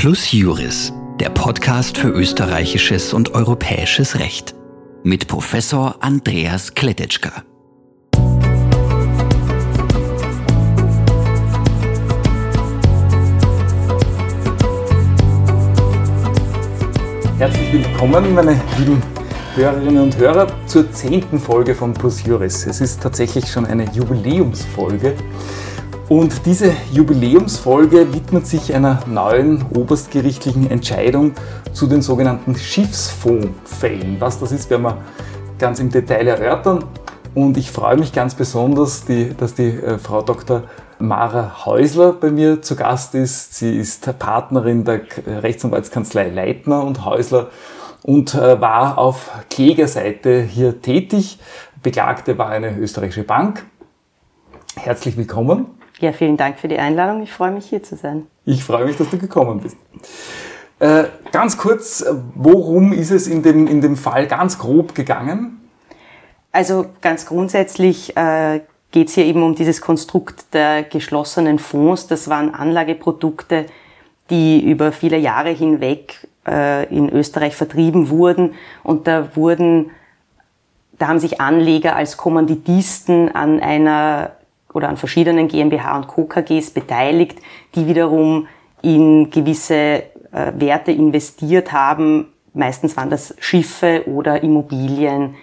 Plus Juris, der Podcast für österreichisches und europäisches Recht. Mit Professor Andreas Kletetschka. Herzlich willkommen, meine lieben Hörerinnen und Hörer, zur zehnten Folge von Plus Juris. Es ist tatsächlich schon eine Jubiläumsfolge. Und diese Jubiläumsfolge widmet sich einer neuen oberstgerichtlichen Entscheidung zu den sogenannten Schiffsfondsfällen. Was das ist, werden wir ganz im Detail erörtern. Und ich freue mich ganz besonders, die, dass die äh, Frau Dr. Mara Häusler bei mir zu Gast ist. Sie ist Partnerin der Rechtsanwaltskanzlei Leitner und Häusler und äh, war auf Klägerseite hier tätig. Beklagte war eine österreichische Bank. Herzlich willkommen. Ja, vielen Dank für die Einladung. Ich freue mich hier zu sein. Ich freue mich, dass du gekommen bist. Äh, ganz kurz, worum ist es in dem, in dem Fall ganz grob gegangen? Also ganz grundsätzlich äh, geht es hier eben um dieses Konstrukt der geschlossenen Fonds. Das waren Anlageprodukte, die über viele Jahre hinweg äh, in Österreich vertrieben wurden. Und da wurden, da haben sich Anleger als Kommanditisten an einer oder an verschiedenen GmbH und Co. KGs beteiligt, die wiederum in gewisse äh, Werte investiert haben. Meistens waren das Schiffe oder Immobilien,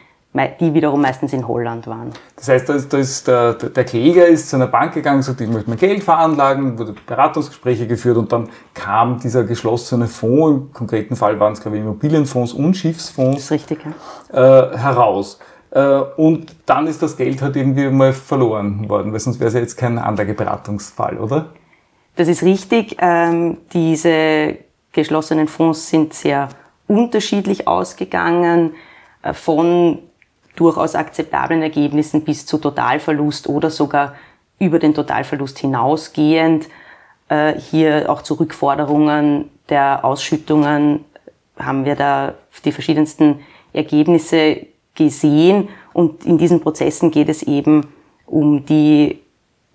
die wiederum meistens in Holland waren. Das heißt, da ist, da ist der, der, Kläger ist zu einer Bank gegangen, sagt, ich möchte mein Geld veranlagen, wurde Beratungsgespräche geführt und dann kam dieser geschlossene Fonds, im konkreten Fall waren es glaube ich Immobilienfonds und Schiffsfonds, richtig, ja. äh, heraus. Äh, und dann ist das Geld halt irgendwie mal verloren worden, weil sonst wäre es ja jetzt kein Anlageberatungsfall, oder? Das ist richtig. Ähm, diese geschlossenen Fonds sind sehr unterschiedlich ausgegangen, äh, von durchaus akzeptablen Ergebnissen bis zu Totalverlust oder sogar über den Totalverlust hinausgehend. Äh, hier auch zu Rückforderungen der Ausschüttungen haben wir da die verschiedensten Ergebnisse gesehen. Und in diesen Prozessen geht es eben um die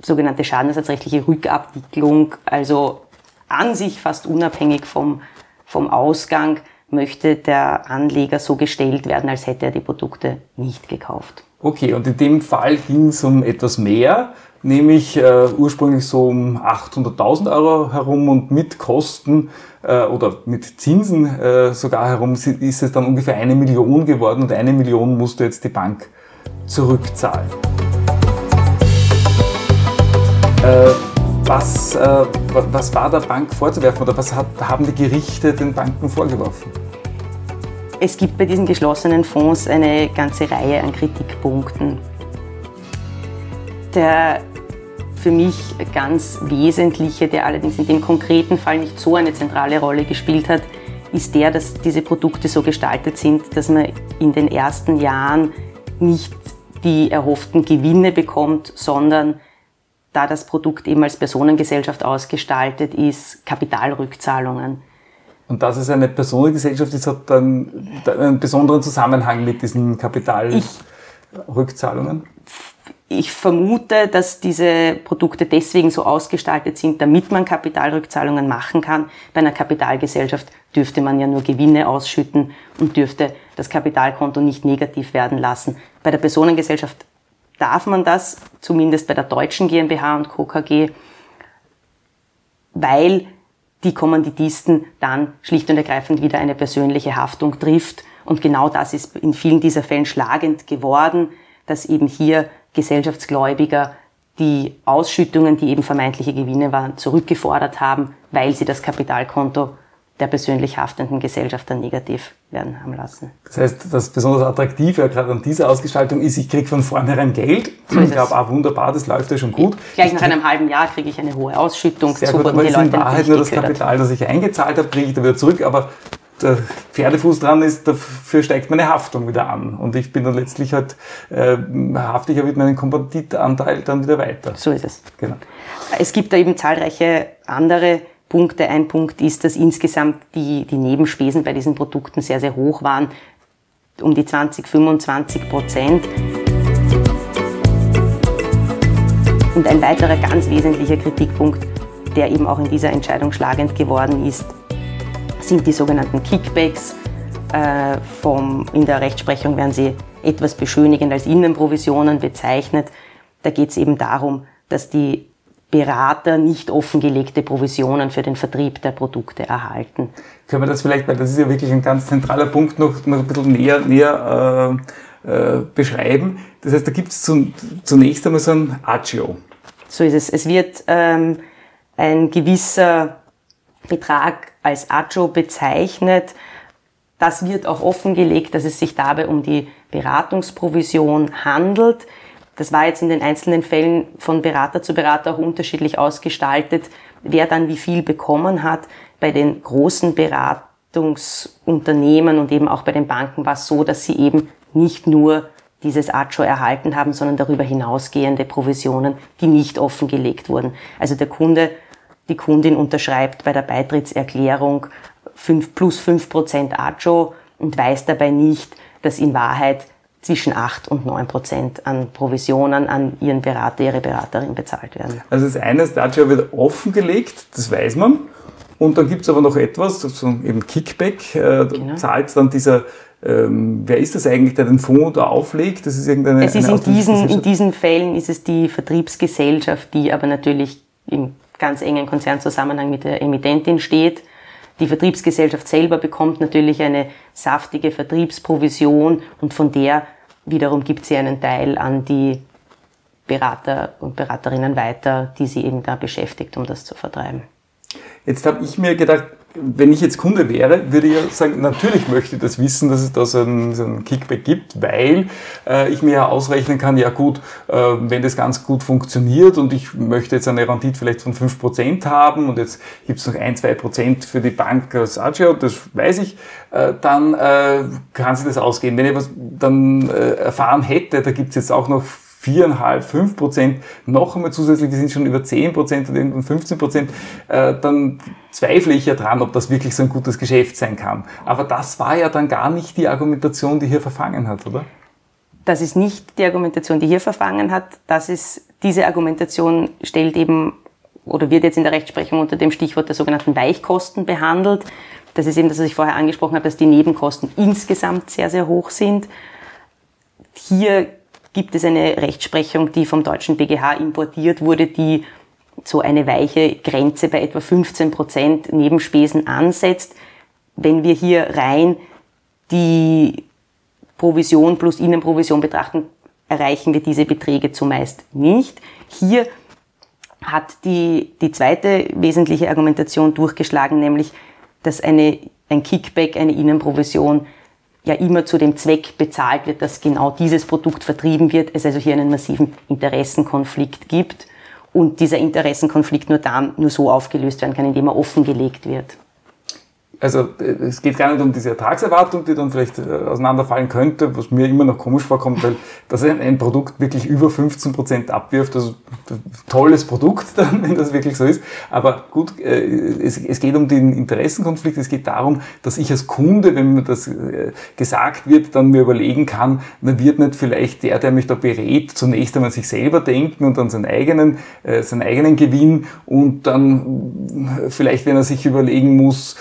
sogenannte schadenersatzrechtliche Rückabwicklung, also an sich fast unabhängig vom, vom Ausgang möchte der Anleger so gestellt werden, als hätte er die Produkte nicht gekauft. Okay, und in dem Fall ging es um etwas mehr, nämlich äh, ursprünglich so um 800.000 Euro herum und mit Kosten äh, oder mit Zinsen äh, sogar herum ist es dann ungefähr eine Million geworden und eine Million musste jetzt die Bank zurückzahlen. Äh, was, äh, was war der Bank vorzuwerfen oder was hat, haben die Gerichte den Banken vorgeworfen? Es gibt bei diesen geschlossenen Fonds eine ganze Reihe an Kritikpunkten. Der für mich ganz wesentliche, der allerdings in dem konkreten Fall nicht so eine zentrale Rolle gespielt hat, ist der, dass diese Produkte so gestaltet sind, dass man in den ersten Jahren nicht die erhofften Gewinne bekommt, sondern da das Produkt eben als Personengesellschaft ausgestaltet ist, Kapitalrückzahlungen. Und das ist eine Personengesellschaft, das hat dann einen besonderen Zusammenhang mit diesen Kapitalrückzahlungen? Ich vermute, dass diese Produkte deswegen so ausgestaltet sind, damit man Kapitalrückzahlungen machen kann. Bei einer Kapitalgesellschaft dürfte man ja nur Gewinne ausschütten und dürfte das Kapitalkonto nicht negativ werden lassen. Bei der Personengesellschaft darf man das, zumindest bei der deutschen GmbH und Co. KG, weil die Kommanditisten dann schlicht und ergreifend wieder eine persönliche Haftung trifft. Und genau das ist in vielen dieser Fällen schlagend geworden, dass eben hier Gesellschaftsgläubiger die Ausschüttungen, die eben vermeintliche Gewinne waren, zurückgefordert haben, weil sie das Kapitalkonto der persönlich haftenden Gesellschaft dann negativ werden haben lassen. Das heißt, das besonders Attraktive gerade an dieser Ausgestaltung ist, ich kriege von vornherein Geld. So ich glaube, ah, wunderbar, das läuft ja schon gut. Gleich nach einem halben Jahr kriege ich eine hohe Ausschüttung. Sehr gut, aber es ist in Wahrheit nur das Kapital, das ich eingezahlt habe, kriege ich da wieder zurück, aber der Pferdefuß dran ist, dafür steigt meine Haftung wieder an. Und ich bin dann letztlich halt, äh, ja mit meinem Kompanditanteil dann wieder weiter. So ist es. Genau. Es gibt da eben zahlreiche andere Punkte. Ein Punkt ist, dass insgesamt die, die Nebenspesen bei diesen Produkten sehr, sehr hoch waren. Um die 20, 25 Prozent. Und ein weiterer ganz wesentlicher Kritikpunkt, der eben auch in dieser Entscheidung schlagend geworden ist, sind die sogenannten Kickbacks. Äh, vom, in der Rechtsprechung werden sie etwas beschönigend als Innenprovisionen bezeichnet. Da geht es eben darum, dass die Berater nicht offengelegte Provisionen für den Vertrieb der Produkte erhalten. Können wir das vielleicht, weil das ist ja wirklich ein ganz zentraler Punkt, noch, noch ein bisschen näher, näher äh, äh, beschreiben. Das heißt, da gibt es zunächst einmal so ein Agio. So ist es. Es wird ähm, ein gewisser Betrag als Agio bezeichnet. Das wird auch offengelegt, dass es sich dabei um die Beratungsprovision handelt. Das war jetzt in den einzelnen Fällen von Berater zu Berater auch unterschiedlich ausgestaltet, wer dann wie viel bekommen hat. Bei den großen Beratungsunternehmen und eben auch bei den Banken war es so, dass sie eben nicht nur dieses ACHO erhalten haben, sondern darüber hinausgehende Provisionen, die nicht offengelegt wurden. Also der Kunde, die Kundin unterschreibt bei der Beitrittserklärung 5 plus 5 Prozent ACHO und weiß dabei nicht, dass in Wahrheit zwischen 8 und 9 Prozent an Provisionen an ihren Berater, ihre Beraterin bezahlt werden. Also das eine, das ACHO wird offengelegt, das weiß man. Und dann gibt es aber noch etwas, so eben Kickback, äh, genau. zahlt dann dieser ähm, wer ist das eigentlich, der den Fonds da auflegt? Das ist irgendeine. Es ist in diesen, in diesen Fällen ist es die Vertriebsgesellschaft, die aber natürlich im ganz engen Konzernzusammenhang mit der Emittentin steht. Die Vertriebsgesellschaft selber bekommt natürlich eine saftige Vertriebsprovision und von der wiederum gibt sie einen Teil an die Berater und Beraterinnen weiter, die sie eben da beschäftigt, um das zu vertreiben. Jetzt habe ich mir gedacht, wenn ich jetzt Kunde wäre, würde ich ja sagen, natürlich möchte ich das wissen, dass es da so einen, so einen Kickback gibt, weil äh, ich mir ja ausrechnen kann, ja gut, äh, wenn das ganz gut funktioniert und ich möchte jetzt eine Rendite vielleicht von 5% haben und jetzt gibt es noch ein, zwei Prozent für die Bank als Agio, das weiß ich, äh, dann äh, kann sich das ausgehen. Wenn ich was dann äh, erfahren hätte, da gibt es jetzt auch noch viereinhalb, fünf Prozent, noch einmal zusätzlich, wir sind schon über zehn Prozent oder irgendwann 15 Prozent, äh, dann zweifle ich ja dran, ob das wirklich so ein gutes Geschäft sein kann. Aber das war ja dann gar nicht die Argumentation, die hier verfangen hat, oder? Das ist nicht die Argumentation, die hier verfangen hat. Das ist, diese Argumentation stellt eben oder wird jetzt in der Rechtsprechung unter dem Stichwort der sogenannten Weichkosten behandelt. Das ist eben das, was ich vorher angesprochen habe, dass die Nebenkosten insgesamt sehr, sehr hoch sind. Hier gibt es eine Rechtsprechung, die vom deutschen BGH importiert wurde, die so eine weiche Grenze bei etwa 15 Prozent Nebenspesen ansetzt. Wenn wir hier rein die Provision plus Innenprovision betrachten, erreichen wir diese Beträge zumeist nicht. Hier hat die, die zweite wesentliche Argumentation durchgeschlagen, nämlich, dass eine, ein Kickback, eine Innenprovision ja immer zu dem Zweck bezahlt wird, dass genau dieses Produkt vertrieben wird, es also hier einen massiven Interessenkonflikt gibt und dieser Interessenkonflikt nur, da, nur so aufgelöst werden kann, indem er offengelegt wird also äh, es geht gar nicht um diese Ertragserwartung, die dann vielleicht äh, auseinanderfallen könnte, was mir immer noch komisch vorkommt, weil das ein, Produkt wirklich über 15 Prozent abwirft. Also tolles Produkt dann, wenn das wirklich so ist. Aber gut, äh, es, es geht um den Interessenkonflikt. Es geht darum, dass ich als Kunde, wenn mir das gesagt wird, dann mir überlegen kann, dann wird nicht vielleicht der, der mich da berät, zunächst einmal sich selber denken und dann seinen eigenen, seinen eigenen Gewinn und dann vielleicht, wenn er sich überlegen muss,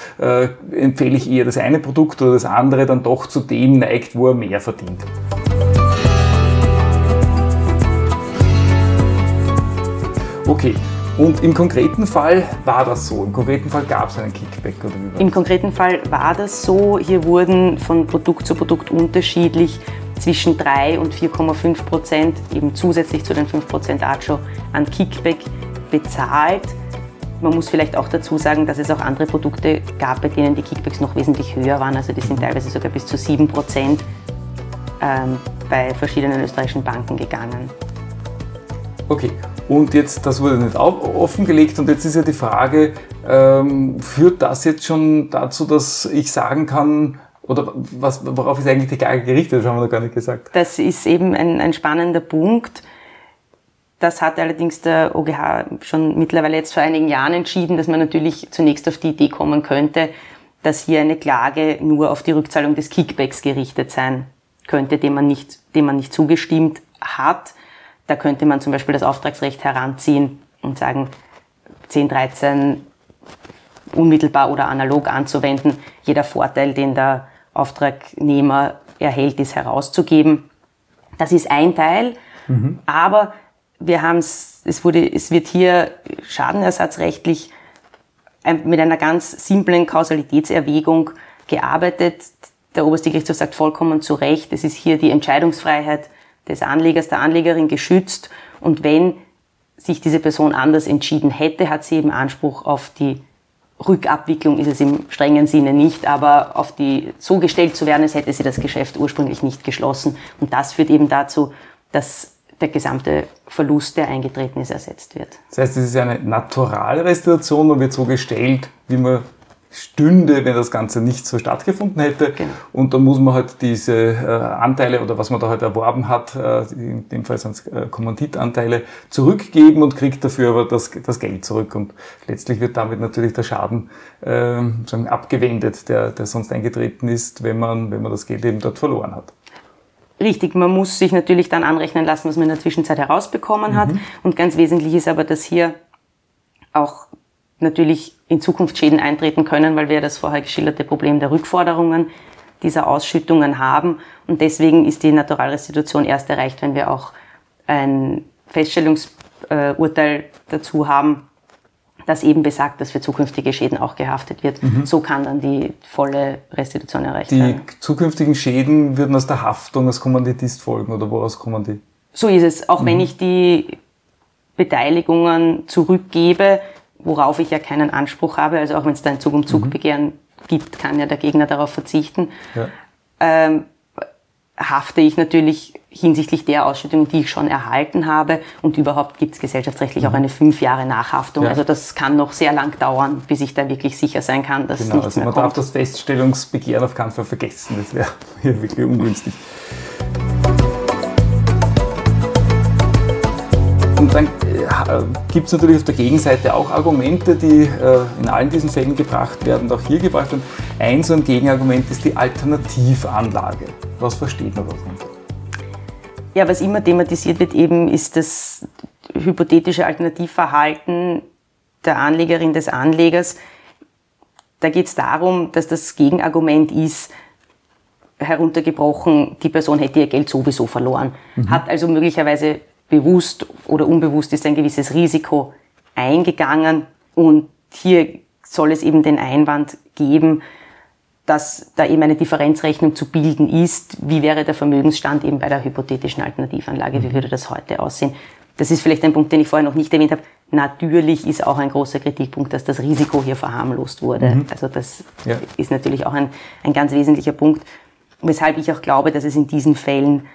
empfehle ich eher das eine Produkt oder das andere dann doch zu dem neigt, wo er mehr verdient. Okay, und im konkreten Fall war das so. Im konkreten Fall gab es einen Kickback oder wie Im konkreten Fall war das so. Hier wurden von Produkt zu Produkt unterschiedlich zwischen 3 und 4,5 Prozent, eben zusätzlich zu den 5 Prozent Acho, an Kickback bezahlt. Man muss vielleicht auch dazu sagen, dass es auch andere Produkte gab, bei denen die Kickbacks noch wesentlich höher waren. Also die sind teilweise sogar bis zu 7 Prozent ähm, bei verschiedenen österreichischen Banken gegangen. Okay, und jetzt, das wurde nicht offengelegt und jetzt ist ja die Frage, ähm, führt das jetzt schon dazu, dass ich sagen kann, oder was, worauf ist eigentlich die Klage gerichtet? Das haben wir noch gar nicht gesagt. Das ist eben ein, ein spannender Punkt. Das hat allerdings der OGH schon mittlerweile jetzt vor einigen Jahren entschieden, dass man natürlich zunächst auf die Idee kommen könnte, dass hier eine Klage nur auf die Rückzahlung des Kickbacks gerichtet sein könnte, dem man nicht, dem man nicht zugestimmt hat. Da könnte man zum Beispiel das Auftragsrecht heranziehen und sagen, 10, 13 unmittelbar oder analog anzuwenden. Jeder Vorteil, den der Auftragnehmer erhält, ist herauszugeben. Das ist ein Teil, mhm. aber wir haben es, es wurde, es wird hier schadenersatzrechtlich mit einer ganz simplen Kausalitätserwägung gearbeitet. Der oberste Gerichtshof sagt vollkommen zu Recht, es ist hier die Entscheidungsfreiheit des Anlegers, der Anlegerin geschützt und wenn sich diese Person anders entschieden hätte, hat sie eben Anspruch auf die Rückabwicklung ist es im strengen Sinne nicht, aber auf die so gestellt zu werden, als hätte sie das Geschäft ursprünglich nicht geschlossen. Und das führt eben dazu, dass der gesamte Verlust, der eingetreten ist, ersetzt wird. Das heißt, es ist eine Naturalrestitution, man wird so gestellt, wie man stünde, wenn das Ganze nicht so stattgefunden hätte. Genau. Und dann muss man halt diese äh, Anteile oder was man da halt erworben hat, äh, in dem Fall sind es äh, Kommanditanteile, zurückgeben und kriegt dafür aber das, das Geld zurück. Und letztlich wird damit natürlich der Schaden äh, sagen, abgewendet, der, der sonst eingetreten ist, wenn man, wenn man das Geld eben dort verloren hat. Richtig, man muss sich natürlich dann anrechnen lassen, was man in der Zwischenzeit herausbekommen hat. Mhm. Und ganz wesentlich ist aber, dass hier auch natürlich in Zukunft Schäden eintreten können, weil wir das vorher geschilderte Problem der Rückforderungen dieser Ausschüttungen haben. Und deswegen ist die Naturalrestitution erst erreicht, wenn wir auch ein Feststellungsurteil dazu haben, das eben besagt, dass für zukünftige Schäden auch gehaftet wird. Mhm. So kann dann die volle Restitution erreicht die werden. Die zukünftigen Schäden würden aus der Haftung als Kommanditist folgen oder woraus kommen die? So ist es. Auch mhm. wenn ich die Beteiligungen zurückgebe, worauf ich ja keinen Anspruch habe, also auch wenn es da ein Zug-um-Zug-Begehren mhm. gibt, kann ja der Gegner darauf verzichten. Ja. Ähm, hafte ich natürlich hinsichtlich der Ausschüttung, die ich schon erhalten habe. Und überhaupt gibt es gesellschaftsrechtlich auch mhm. eine fünf Jahre Nachhaftung. Ja. Also das kann noch sehr lang dauern, bis ich da wirklich sicher sein kann, dass genau, nichts also mehr man kommt. darf das Feststellungsbegehren auf keinen Fall vergessen. Das wäre wirklich ungünstig. Und dann äh, gibt es natürlich auf der Gegenseite auch Argumente, die äh, in allen diesen Fällen gebracht werden und auch hier gebracht werden. Ein so ein Gegenargument ist die Alternativanlage. Was versteht man darunter? Ja, was immer thematisiert wird eben, ist das hypothetische Alternativverhalten der Anlegerin, des Anlegers. Da geht es darum, dass das Gegenargument ist, heruntergebrochen, die Person hätte ihr Geld sowieso verloren. Mhm. Hat also möglicherweise bewusst oder unbewusst ist ein gewisses Risiko eingegangen und hier soll es eben den Einwand geben, dass da eben eine Differenzrechnung zu bilden ist. Wie wäre der Vermögensstand eben bei der hypothetischen Alternativanlage? Wie würde das heute aussehen? Das ist vielleicht ein Punkt, den ich vorher noch nicht erwähnt habe. Natürlich ist auch ein großer Kritikpunkt, dass das Risiko hier verharmlost wurde. Mhm. Also das ja. ist natürlich auch ein, ein ganz wesentlicher Punkt, weshalb ich auch glaube, dass es in diesen Fällen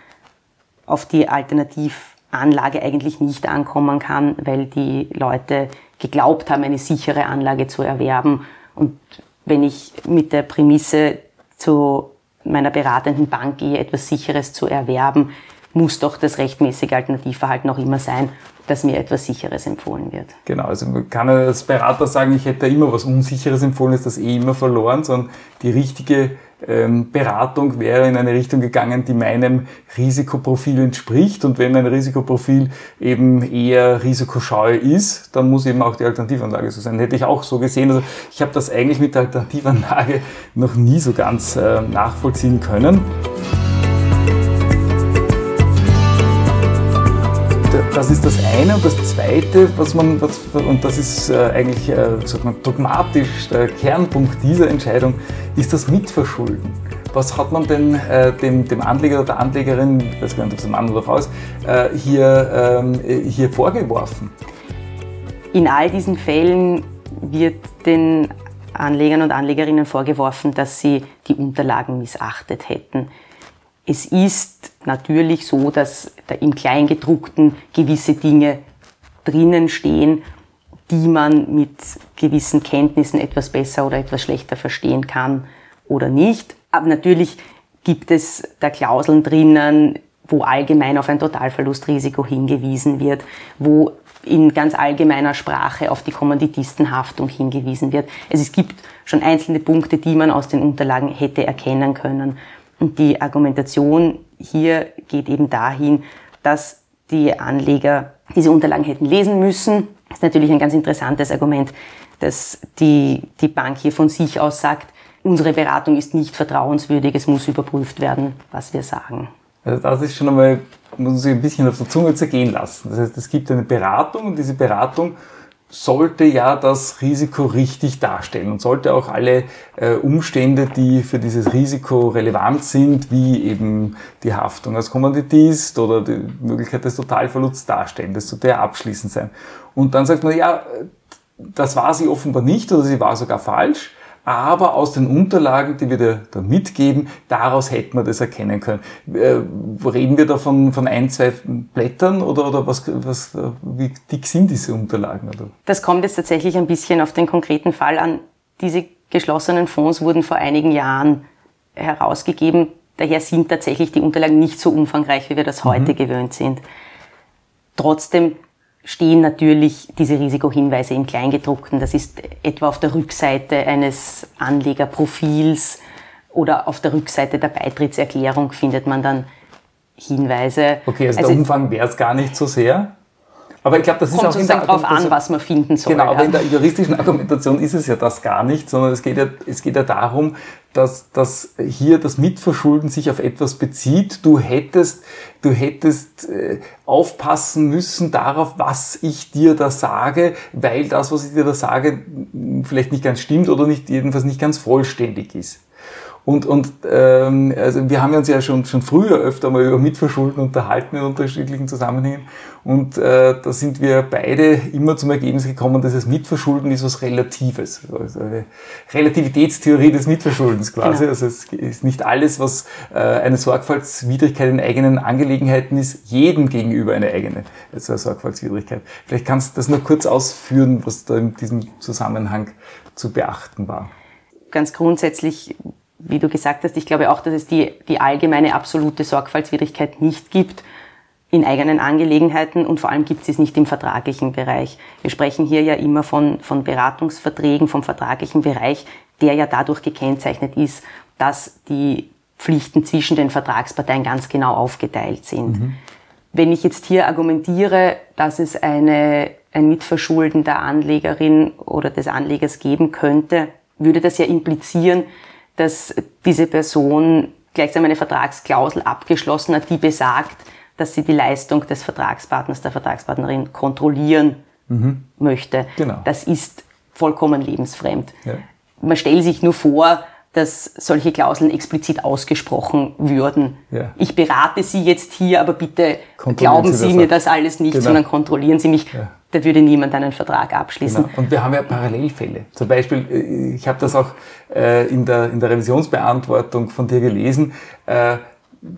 auf die Alternativ Anlage eigentlich nicht ankommen kann, weil die Leute geglaubt haben, eine sichere Anlage zu erwerben. Und wenn ich mit der Prämisse zu meiner beratenden Bank gehe, etwas Sicheres zu erwerben, muss doch das rechtmäßige Alternativverhalten auch immer sein, dass mir etwas Sicheres empfohlen wird. Genau, also man kann als Berater sagen, ich hätte immer was Unsicheres empfohlen, ist das eh immer verloren, sondern die richtige Beratung wäre in eine Richtung gegangen, die meinem Risikoprofil entspricht. Und wenn ein Risikoprofil eben eher risikoscheu ist, dann muss eben auch die Alternativanlage so sein. Hätte ich auch so gesehen. Also ich habe das eigentlich mit der Alternativanlage noch nie so ganz äh, nachvollziehen können. Das ist das eine. Und das zweite, was man, was, und das ist äh, eigentlich, äh, sagt man, dogmatisch der Kernpunkt dieser Entscheidung, ist das Mitverschulden. Was hat man denn äh, dem, dem Anleger oder der Anlegerin, ich weiß gar nicht, ob es ein Mann oder Frau ist, äh, hier, ähm, hier vorgeworfen? In all diesen Fällen wird den Anlegern und Anlegerinnen vorgeworfen, dass sie die Unterlagen missachtet hätten. Es ist natürlich so, dass da im Kleingedruckten gewisse Dinge drinnen stehen, die man mit gewissen Kenntnissen etwas besser oder etwas schlechter verstehen kann oder nicht. Aber natürlich gibt es da Klauseln drinnen, wo allgemein auf ein Totalverlustrisiko hingewiesen wird, wo in ganz allgemeiner Sprache auf die Kommanditistenhaftung hingewiesen wird. Also es gibt schon einzelne Punkte, die man aus den Unterlagen hätte erkennen können. Und die Argumentation hier geht eben dahin, dass die Anleger diese Unterlagen hätten lesen müssen. Das ist natürlich ein ganz interessantes Argument, dass die, die Bank hier von sich aus sagt, unsere Beratung ist nicht vertrauenswürdig, es muss überprüft werden, was wir sagen. Also das ist schon einmal, muss man sich ein bisschen auf der Zunge zergehen lassen. Das heißt, es gibt eine Beratung und diese Beratung sollte ja das Risiko richtig darstellen und sollte auch alle äh, Umstände, die für dieses Risiko relevant sind, wie eben die Haftung als Kommanditist oder die Möglichkeit des Totalverlusts darstellen. Das sollte ja abschließend sein. Und dann sagt man, ja, das war sie offenbar nicht oder sie war sogar falsch aber aus den Unterlagen, die wir da, da mitgeben, daraus hätten wir das erkennen können. Äh, reden wir da von, von ein, zwei Blättern oder, oder was, was, wie dick sind diese Unterlagen? Oder? Das kommt jetzt tatsächlich ein bisschen auf den konkreten Fall an. Diese geschlossenen Fonds wurden vor einigen Jahren herausgegeben. Daher sind tatsächlich die Unterlagen nicht so umfangreich, wie wir das heute mhm. gewöhnt sind. Trotzdem stehen natürlich diese Risikohinweise im Kleingedruckten. Das ist etwa auf der Rückseite eines Anlegerprofils oder auf der Rückseite der Beitrittserklärung findet man dann Hinweise. Okay, also, also der Umfang wäre es gar nicht so sehr. Aber ich glaube, das ist Kommt auch in der darauf an, was man finden soll. Genau, aber ja. in der juristischen Argumentation ist es ja das gar nicht, sondern es geht ja, es geht ja darum, dass, dass hier das Mitverschulden sich auf etwas bezieht. Du hättest, du hättest äh, aufpassen müssen darauf, was ich dir da sage, weil das, was ich dir da sage, vielleicht nicht ganz stimmt oder nicht jedenfalls nicht ganz vollständig ist. Und, und ähm, also wir haben uns ja schon, schon früher öfter mal über Mitverschulden unterhalten in unterschiedlichen Zusammenhängen. Und äh, da sind wir beide immer zum Ergebnis gekommen, dass das Mitverschulden ist was Relatives. Also eine Relativitätstheorie des Mitverschuldens quasi. Genau. Also es ist nicht alles, was äh, eine Sorgfaltswidrigkeit in eigenen Angelegenheiten ist, jedem gegenüber eine eigene also eine Sorgfaltswidrigkeit. Vielleicht kannst du das nur kurz ausführen, was da in diesem Zusammenhang zu beachten war. Ganz grundsätzlich wie du gesagt hast, ich glaube auch, dass es die, die allgemeine absolute Sorgfaltswidrigkeit nicht gibt in eigenen Angelegenheiten und vor allem gibt es es nicht im vertraglichen Bereich. Wir sprechen hier ja immer von, von Beratungsverträgen, vom vertraglichen Bereich, der ja dadurch gekennzeichnet ist, dass die Pflichten zwischen den Vertragsparteien ganz genau aufgeteilt sind. Mhm. Wenn ich jetzt hier argumentiere, dass es eine, ein Mitverschulden der Anlegerin oder des Anlegers geben könnte, würde das ja implizieren, dass diese Person gleichsam eine Vertragsklausel abgeschlossen hat, die besagt, dass sie die Leistung des Vertragspartners, der Vertragspartnerin kontrollieren mhm. möchte. Genau. Das ist vollkommen lebensfremd. Ja. Man stellt sich nur vor, dass solche Klauseln explizit ausgesprochen würden. Ja. Ich berate Sie jetzt hier, aber bitte glauben Sie, Sie mir das alles nicht, genau. sondern kontrollieren Sie mich. Ja da würde niemand einen Vertrag abschließen. Genau. Und wir haben ja Parallelfälle. Zum Beispiel, äh, ich habe das auch äh, in der, in der Revisionsbeantwortung von dir gelesen, äh,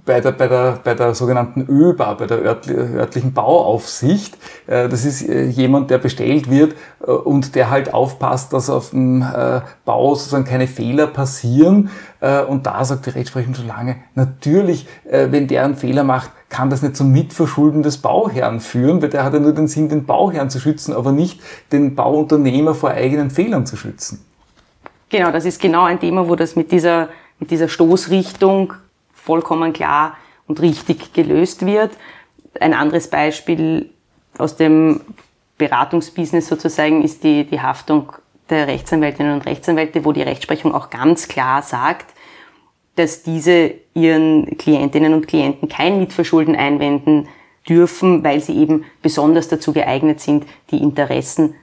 bei der, bei der, bei der sogenannten ÖBA, bei der örtlichen Bauaufsicht. Das ist jemand, der bestellt wird und der halt aufpasst, dass auf dem Bau sozusagen keine Fehler passieren. Und da sagt die Rechtsprechung schon lange, natürlich, wenn der einen Fehler macht, kann das nicht zum Mitverschulden des Bauherrn führen, weil der hat ja nur den Sinn, den Bauherrn zu schützen, aber nicht den Bauunternehmer vor eigenen Fehlern zu schützen. Genau, das ist genau ein Thema, wo das mit dieser, mit dieser Stoßrichtung vollkommen klar und richtig gelöst wird. Ein anderes Beispiel aus dem Beratungsbusiness sozusagen ist die, die Haftung der Rechtsanwältinnen und Rechtsanwälte, wo die Rechtsprechung auch ganz klar sagt, dass diese ihren Klientinnen und Klienten kein Mitverschulden einwenden dürfen, weil sie eben besonders dazu geeignet sind, die Interessen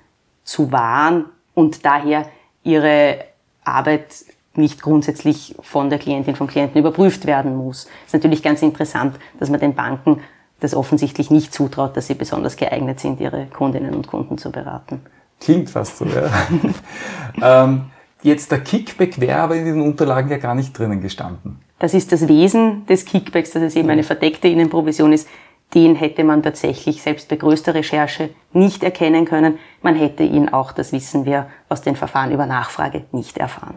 zu wahren und daher ihre Arbeit nicht grundsätzlich von der Klientin, vom Klienten überprüft werden muss. Es ist natürlich ganz interessant, dass man den Banken das offensichtlich nicht zutraut, dass sie besonders geeignet sind, ihre Kundinnen und Kunden zu beraten. Klingt fast so, ja. ähm, Jetzt der Kickback wäre aber in den Unterlagen ja gar nicht drinnen gestanden. Das ist das Wesen des Kickbacks, dass es eben eine verdeckte Innenprovision ist. Den hätte man tatsächlich selbst bei größter Recherche nicht erkennen können. Man hätte ihn auch, das wissen wir, aus den Verfahren über Nachfrage nicht erfahren.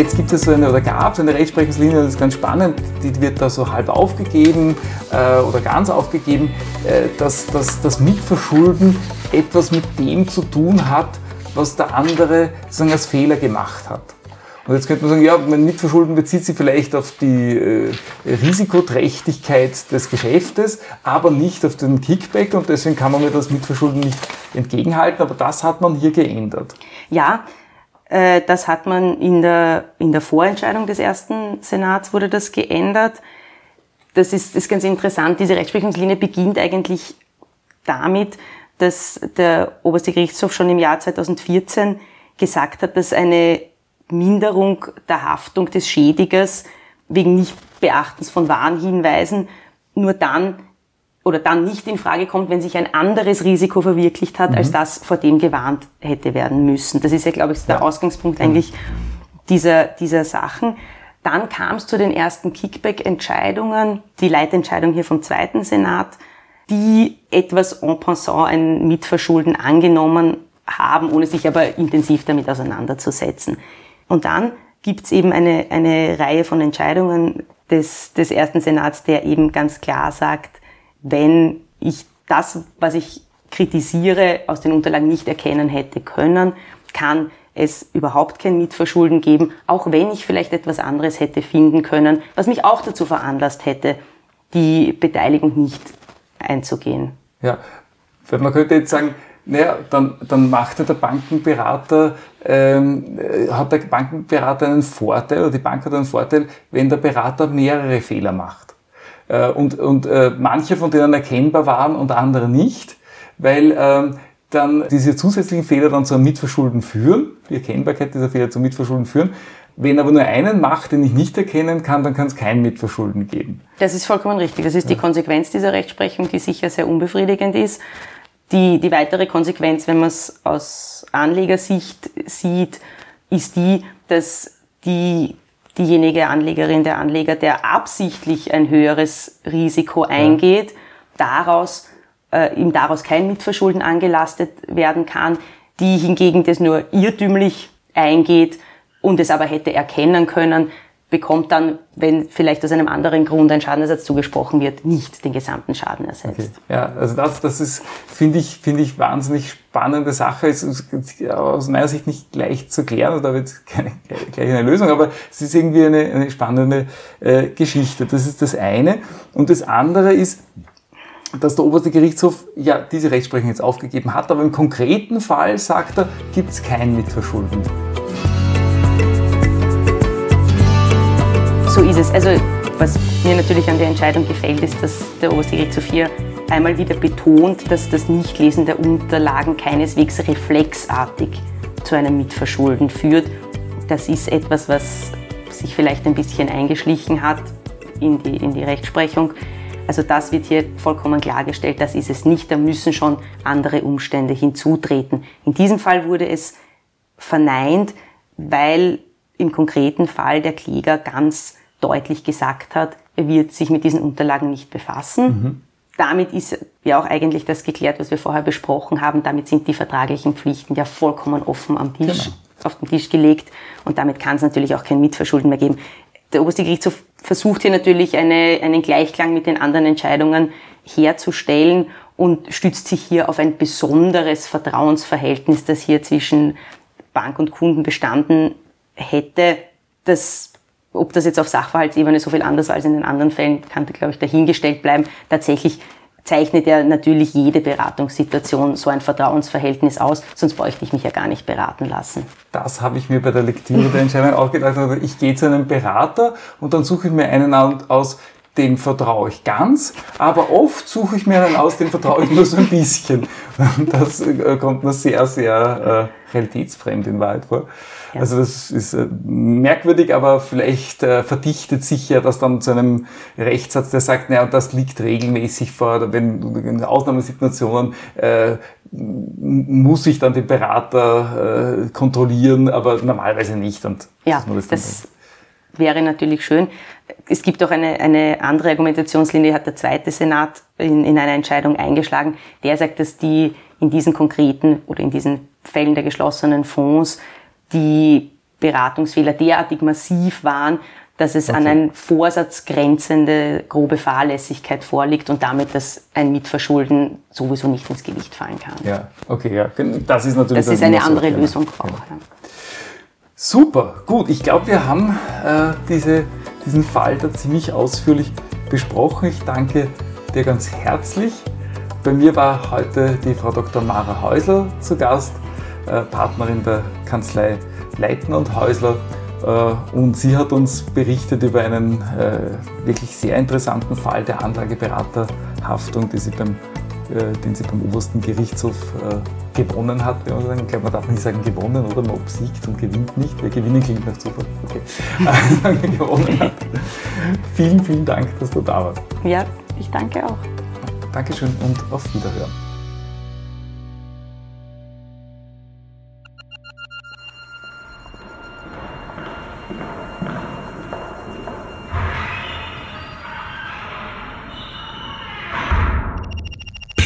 Jetzt gibt es so eine, oder gab es eine Rechtsprechungslinie, das ist ganz spannend, die wird da so halb aufgegeben äh, oder ganz aufgegeben, äh, dass, dass das Mitverschulden etwas mit dem zu tun hat, was der andere sozusagen als Fehler gemacht hat. Und jetzt könnte man sagen, ja, mein Mitverschulden bezieht sich vielleicht auf die äh, Risikoträchtigkeit des Geschäftes, aber nicht auf den Kickback und deswegen kann man mir das Mitverschulden nicht entgegenhalten, aber das hat man hier geändert. Ja, das hat man in der, in der Vorentscheidung des ersten Senats wurde das geändert. Das ist, ist ganz interessant. Diese Rechtsprechungslinie beginnt eigentlich damit, dass der oberste Gerichtshof schon im Jahr 2014 gesagt hat, dass eine Minderung der Haftung des Schädigers wegen Nichtbeachtens von Warnhinweisen nur dann oder dann nicht in Frage kommt, wenn sich ein anderes Risiko verwirklicht hat, mhm. als das, vor dem gewarnt hätte werden müssen. Das ist ja, glaube ich, der ja. Ausgangspunkt mhm. eigentlich dieser, dieser Sachen. Dann kam es zu den ersten Kickback-Entscheidungen, die Leitentscheidung hier vom zweiten Senat, die etwas en passant ein Mitverschulden angenommen haben, ohne sich aber intensiv damit auseinanderzusetzen. Und dann gibt es eben eine, eine Reihe von Entscheidungen des, des ersten Senats, der eben ganz klar sagt, wenn ich das, was ich kritisiere, aus den Unterlagen nicht erkennen hätte können, kann es überhaupt kein Mitverschulden geben, auch wenn ich vielleicht etwas anderes hätte finden können, was mich auch dazu veranlasst hätte, die Beteiligung nicht einzugehen. Ja, man könnte jetzt sagen, naja, dann, dann macht der Bankenberater, ähm, hat der Bankenberater einen Vorteil oder die Bank hat einen Vorteil, wenn der Berater mehrere Fehler macht. Äh, und und äh, manche von denen erkennbar waren und andere nicht, weil ähm, dann diese zusätzlichen Fehler dann zu einem Mitverschulden führen, die Erkennbarkeit dieser Fehler zum Mitverschulden führen. Wenn aber nur einen macht, den ich nicht erkennen kann, dann kann es kein Mitverschulden geben. Das ist vollkommen richtig. Das ist die Konsequenz dieser Rechtsprechung, die sicher sehr unbefriedigend ist. Die, die weitere Konsequenz, wenn man es aus Anlegersicht sieht, ist die, dass die, diejenige Anlegerin, der Anleger, der absichtlich ein höheres Risiko eingeht, daraus, äh, ihm daraus kein Mitverschulden angelastet werden kann, die hingegen das nur irrtümlich eingeht und es aber hätte erkennen können, bekommt dann, wenn vielleicht aus einem anderen Grund ein Schadenersatz zugesprochen wird, nicht den gesamten Schaden ersetzt. Okay. Ja, also das, das ist, finde ich, finde ich wahnsinnig spannende Sache. Es ist aus meiner Sicht nicht leicht zu klären oder wird keine, gleich eine Lösung, aber es ist irgendwie eine, eine spannende äh, Geschichte. Das ist das eine. Und das andere ist, dass der oberste Gerichtshof ja diese Rechtsprechung jetzt aufgegeben hat, aber im konkreten Fall sagt er, gibt es kein Mitverschulden. So ist es. Also was mir natürlich an der Entscheidung gefällt, ist, dass der oberste Gerichtshof hier einmal wieder betont, dass das Nichtlesen der Unterlagen keineswegs reflexartig zu einem Mitverschulden führt. Das ist etwas, was sich vielleicht ein bisschen eingeschlichen hat in die, in die Rechtsprechung. Also das wird hier vollkommen klargestellt, das ist es nicht, da müssen schon andere Umstände hinzutreten. In diesem Fall wurde es verneint, weil im konkreten Fall der Kläger ganz deutlich gesagt hat, er wird sich mit diesen Unterlagen nicht befassen. Mhm. Damit ist ja auch eigentlich das geklärt, was wir vorher besprochen haben. Damit sind die vertraglichen Pflichten ja vollkommen offen am Tisch, genau. auf den Tisch gelegt. Und damit kann es natürlich auch kein Mitverschulden mehr geben. Der oberste Gerichtshof versucht hier natürlich eine, einen Gleichklang mit den anderen Entscheidungen herzustellen und stützt sich hier auf ein besonderes Vertrauensverhältnis, das hier zwischen Bank und Kunden bestanden hätte. Das ob das jetzt auf Sachverhaltsebene so viel anders war als in den anderen Fällen, kann, glaube ich, dahingestellt bleiben. Tatsächlich zeichnet ja natürlich jede Beratungssituation so ein Vertrauensverhältnis aus, sonst bräuchte ich mich ja gar nicht beraten lassen. Das habe ich mir bei der Lektüre der Entscheidung auch gedacht. Also ich gehe zu einem Berater und dann suche ich mir einen aus, dem vertraue ich ganz, aber oft suche ich mir einen aus, dem vertraue ich nur so ein bisschen. Das äh, kommt mir sehr, sehr äh, realitätsfremd in Wahrheit vor. Ja. Also das ist äh, merkwürdig, aber vielleicht äh, verdichtet sich ja das dann zu einem Rechtssatz, der sagt, naja, das liegt regelmäßig vor, wenn in Ausnahmesituationen äh, muss ich dann den Berater äh, kontrollieren, aber normalerweise nicht. Und ja, das, das wäre natürlich schön. Es gibt auch eine, eine andere Argumentationslinie, hat der zweite Senat in, in einer Entscheidung eingeschlagen. Der sagt, dass die in diesen konkreten oder in diesen Fällen der geschlossenen Fonds die Beratungsfehler derartig massiv waren, dass es okay. an ein Vorsatz grenzende grobe Fahrlässigkeit vorliegt und damit dass ein Mitverschulden sowieso nicht ins Gewicht fallen kann. Ja, okay, ja. Das ist natürlich das ist eine andere so, Lösung auch. Ja. Super, gut. Ich glaube, wir haben äh, diese, diesen Fall da ziemlich ausführlich besprochen. Ich danke dir ganz herzlich bei mir war heute die Frau Dr. Mara Häusler zu Gast, Partnerin der Kanzlei Leitner und Häusler. Äh, und sie hat uns berichtet über einen äh, wirklich sehr interessanten Fall der Anlageberaterhaftung, die sie beim, äh, den sie beim obersten Gerichtshof gewonnen hat. Ich glaube, man darf nicht sagen gewonnen oder man obsiegt und gewinnt nicht. Wer gewinnen klingt nach Zufall. Okay. gewonnen hat. Vielen, vielen Dank, dass du da warst. Ja, ich danke auch. Dankeschön und auf Wiederhören.